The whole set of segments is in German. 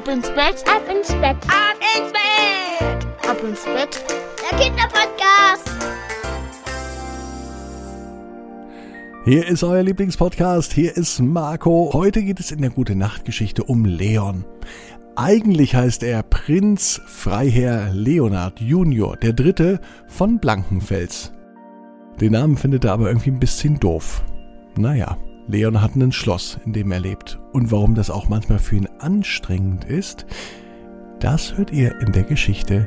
Ab ins Bett, ab ins Bett, ab ins Bett, ab ins Bett. Der Kinderpodcast. Hier ist euer Lieblingspodcast, hier ist Marco. Heute geht es in der Gute Nacht Geschichte um Leon. Eigentlich heißt er Prinz Freiherr Leonard Junior, der Dritte von Blankenfels. Den Namen findet er aber irgendwie ein bisschen doof. Naja, Leon hat ein Schloss, in dem er lebt. Und warum das auch manchmal für ihn anstrengend ist, das hört ihr in der Geschichte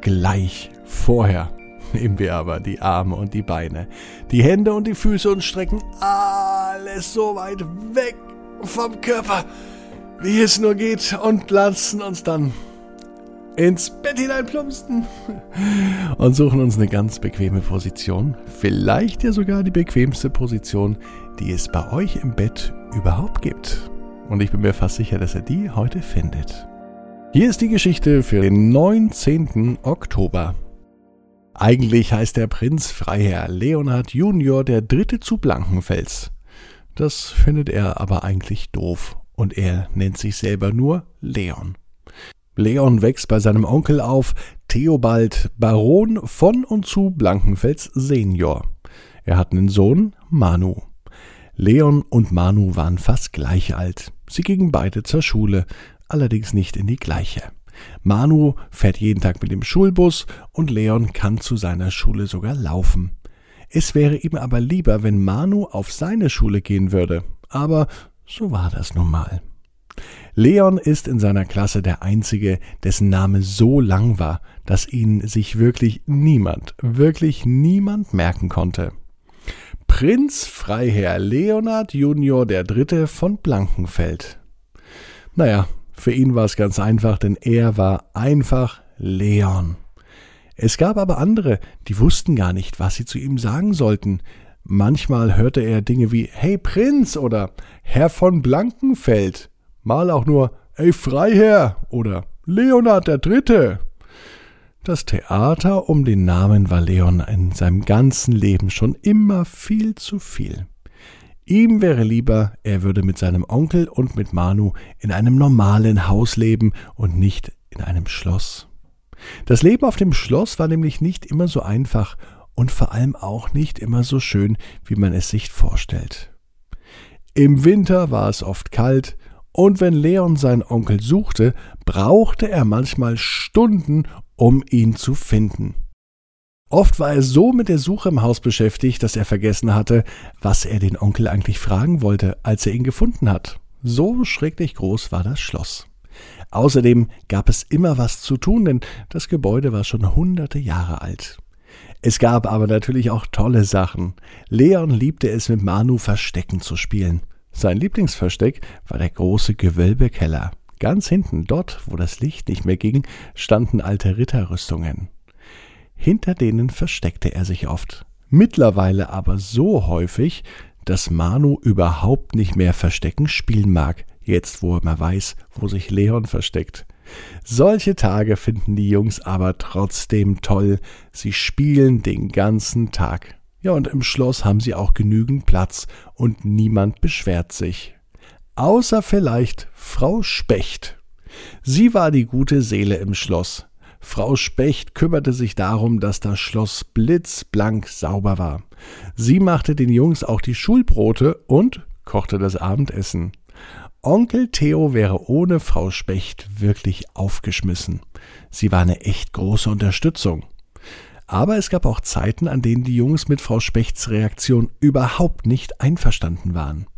gleich vorher. Nehmen wir aber die Arme und die Beine, die Hände und die Füße und strecken alles so weit weg vom Körper, wie es nur geht und lassen uns dann ins Bett hineinplumpsen und suchen uns eine ganz bequeme Position. Vielleicht ja sogar die bequemste Position, die es bei euch im Bett überhaupt gibt. Und ich bin mir fast sicher, dass ihr die heute findet. Hier ist die Geschichte für den 19. Oktober. Eigentlich heißt der Prinz Freiherr Leonhard Junior der Dritte zu Blankenfels. Das findet er aber eigentlich doof und er nennt sich selber nur Leon. Leon wächst bei seinem Onkel auf, Theobald Baron von und zu Blankenfels Senior. Er hat einen Sohn, Manu. Leon und Manu waren fast gleich alt. Sie gingen beide zur Schule, allerdings nicht in die gleiche. Manu fährt jeden Tag mit dem Schulbus und Leon kann zu seiner Schule sogar laufen. Es wäre ihm aber lieber, wenn Manu auf seine Schule gehen würde. Aber so war das nun mal. Leon ist in seiner Klasse der Einzige, dessen Name so lang war, dass ihn sich wirklich niemand, wirklich niemand merken konnte. Prinz Freiherr Leonard Junior Dritte von Blankenfeld. Naja, für ihn war es ganz einfach, denn er war einfach Leon. Es gab aber andere, die wussten gar nicht, was sie zu ihm sagen sollten. Manchmal hörte er Dinge wie Hey Prinz oder Herr von Blankenfeld mal auch nur Ey Freiherr oder Leonard der Dritte. Das Theater um den Namen war Leon in seinem ganzen Leben schon immer viel zu viel. Ihm wäre lieber, er würde mit seinem Onkel und mit Manu in einem normalen Haus leben und nicht in einem Schloss. Das Leben auf dem Schloss war nämlich nicht immer so einfach und vor allem auch nicht immer so schön, wie man es sich vorstellt. Im Winter war es oft kalt, und wenn Leon seinen Onkel suchte, brauchte er manchmal Stunden, um ihn zu finden. Oft war er so mit der Suche im Haus beschäftigt, dass er vergessen hatte, was er den Onkel eigentlich fragen wollte, als er ihn gefunden hat. So schrecklich groß war das Schloss. Außerdem gab es immer was zu tun, denn das Gebäude war schon hunderte Jahre alt. Es gab aber natürlich auch tolle Sachen. Leon liebte es mit Manu Verstecken zu spielen. Sein Lieblingsversteck war der große Gewölbekeller. Ganz hinten, dort, wo das Licht nicht mehr ging, standen alte Ritterrüstungen. Hinter denen versteckte er sich oft. Mittlerweile aber so häufig, dass Manu überhaupt nicht mehr Verstecken spielen mag, jetzt wo er mal weiß, wo sich Leon versteckt. Solche Tage finden die Jungs aber trotzdem toll. Sie spielen den ganzen Tag. Ja, und im Schloss haben sie auch genügend Platz und niemand beschwert sich. Außer vielleicht Frau Specht. Sie war die gute Seele im Schloss. Frau Specht kümmerte sich darum, dass das Schloss blitzblank sauber war. Sie machte den Jungs auch die Schulbrote und kochte das Abendessen. Onkel Theo wäre ohne Frau Specht wirklich aufgeschmissen. Sie war eine echt große Unterstützung. Aber es gab auch Zeiten, an denen die Jungs mit Frau Spechts Reaktion überhaupt nicht einverstanden waren.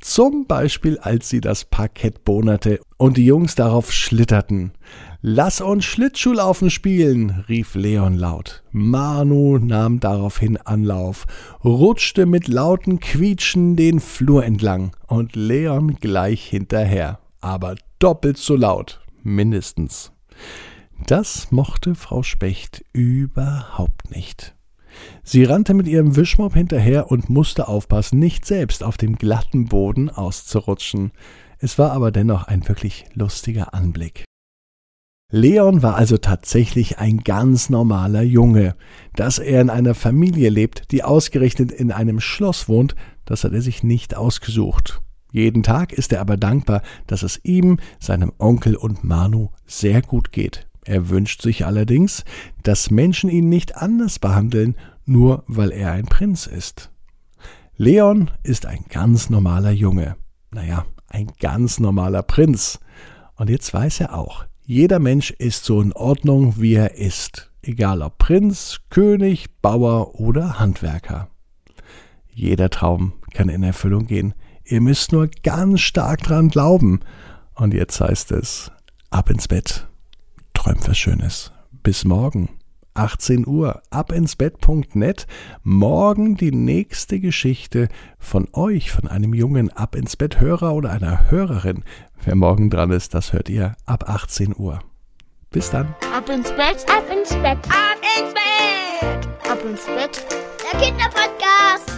Zum Beispiel, als sie das Parkett bonerte und die Jungs darauf schlitterten. Lass uns Schlittschuhlaufen spielen, rief Leon laut. Manu nahm daraufhin Anlauf, rutschte mit lauten Quietschen den Flur entlang und Leon gleich hinterher, aber doppelt so laut, mindestens. Das mochte Frau Specht überhaupt nicht. Sie rannte mit ihrem Wischmopp hinterher und musste aufpassen, nicht selbst auf dem glatten Boden auszurutschen. Es war aber dennoch ein wirklich lustiger Anblick. Leon war also tatsächlich ein ganz normaler Junge. Dass er in einer Familie lebt, die ausgerechnet in einem Schloss wohnt, das hat er sich nicht ausgesucht. Jeden Tag ist er aber dankbar, dass es ihm, seinem Onkel und Manu sehr gut geht. Er wünscht sich allerdings, dass Menschen ihn nicht anders behandeln, nur weil er ein Prinz ist. Leon ist ein ganz normaler Junge. Naja, ein ganz normaler Prinz. Und jetzt weiß er auch, jeder Mensch ist so in Ordnung, wie er ist, egal ob Prinz, König, Bauer oder Handwerker. Jeder Traum kann in Erfüllung gehen. Ihr müsst nur ganz stark dran glauben. Und jetzt heißt es, ab ins Bett. Träumt was Schönes. Bis morgen. 18 Uhr, abinsbett.net. Morgen die nächste Geschichte von euch, von einem jungen Ab ins Bett Hörer oder einer Hörerin. Wer morgen dran ist, das hört ihr ab 18 Uhr. Bis dann. Ab ins Bett, Ab ins Bett. ab ins Bett. Ab ins Bett. Der Kinderpodcast.